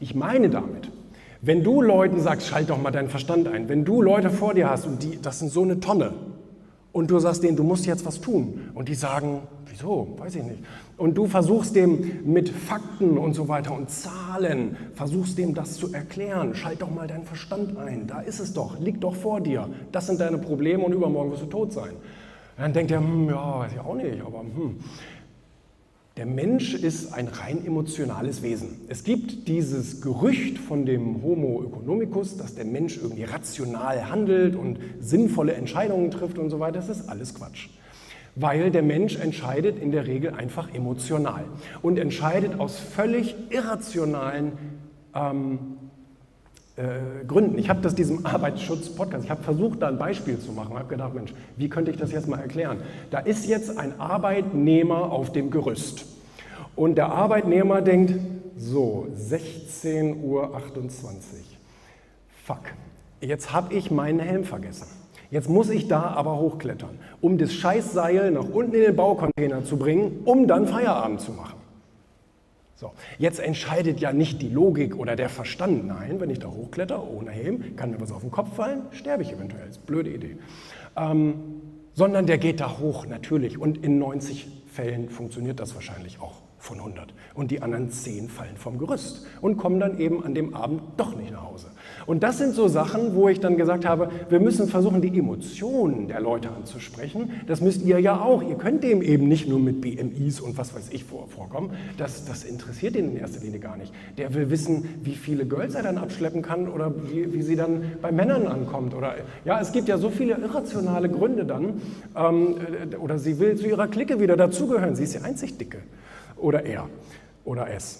Ich meine damit, wenn du Leuten sagst, schalt doch mal deinen Verstand ein, wenn du Leute vor dir hast und die, das sind so eine Tonne, und du sagst denen, du musst jetzt was tun, und die sagen, wieso, weiß ich nicht, und du versuchst dem mit Fakten und so weiter und Zahlen, versuchst dem das zu erklären, schalt doch mal deinen Verstand ein, da ist es doch, liegt doch vor dir, das sind deine Probleme und übermorgen wirst du tot sein. Dann denkt er, hm, ja, weiß ich auch nicht, aber hm. Der Mensch ist ein rein emotionales Wesen. Es gibt dieses Gerücht von dem Homo economicus, dass der Mensch irgendwie rational handelt und sinnvolle Entscheidungen trifft und so weiter. Das ist alles Quatsch. Weil der Mensch entscheidet in der Regel einfach emotional und entscheidet aus völlig irrationalen ähm, äh, Gründen. Ich habe das diesem Arbeitsschutz-Podcast, ich habe versucht, da ein Beispiel zu machen, habe gedacht, Mensch, wie könnte ich das jetzt mal erklären? Da ist jetzt ein Arbeitnehmer auf dem Gerüst und der Arbeitnehmer denkt, so, 16.28 Uhr, fuck, jetzt habe ich meinen Helm vergessen. Jetzt muss ich da aber hochklettern, um das Scheißseil nach unten in den Baucontainer zu bringen, um dann Feierabend zu machen. So, jetzt entscheidet ja nicht die Logik oder der Verstand. Nein, wenn ich da hochkletter ohne Helm, kann mir was auf den Kopf fallen, sterbe ich eventuell. Ist blöde Idee. Ähm, sondern der geht da hoch, natürlich. Und in 90 Fällen funktioniert das wahrscheinlich auch von 100. Und die anderen 10 fallen vom Gerüst und kommen dann eben an dem Abend doch nicht nach Hause. Und das sind so Sachen, wo ich dann gesagt habe, wir müssen versuchen, die Emotionen der Leute anzusprechen. Das müsst ihr ja auch. Ihr könnt dem eben nicht nur mit BMIs und was weiß ich vorkommen. Das, das interessiert ihn in erster Linie gar nicht. Der will wissen, wie viele Girls er dann abschleppen kann oder wie, wie sie dann bei Männern ankommt. Oder, ja, es gibt ja so viele irrationale Gründe dann. Ähm, oder sie will zu ihrer Clique wieder dazugehören. Sie ist die einzig Dicke oder er oder es.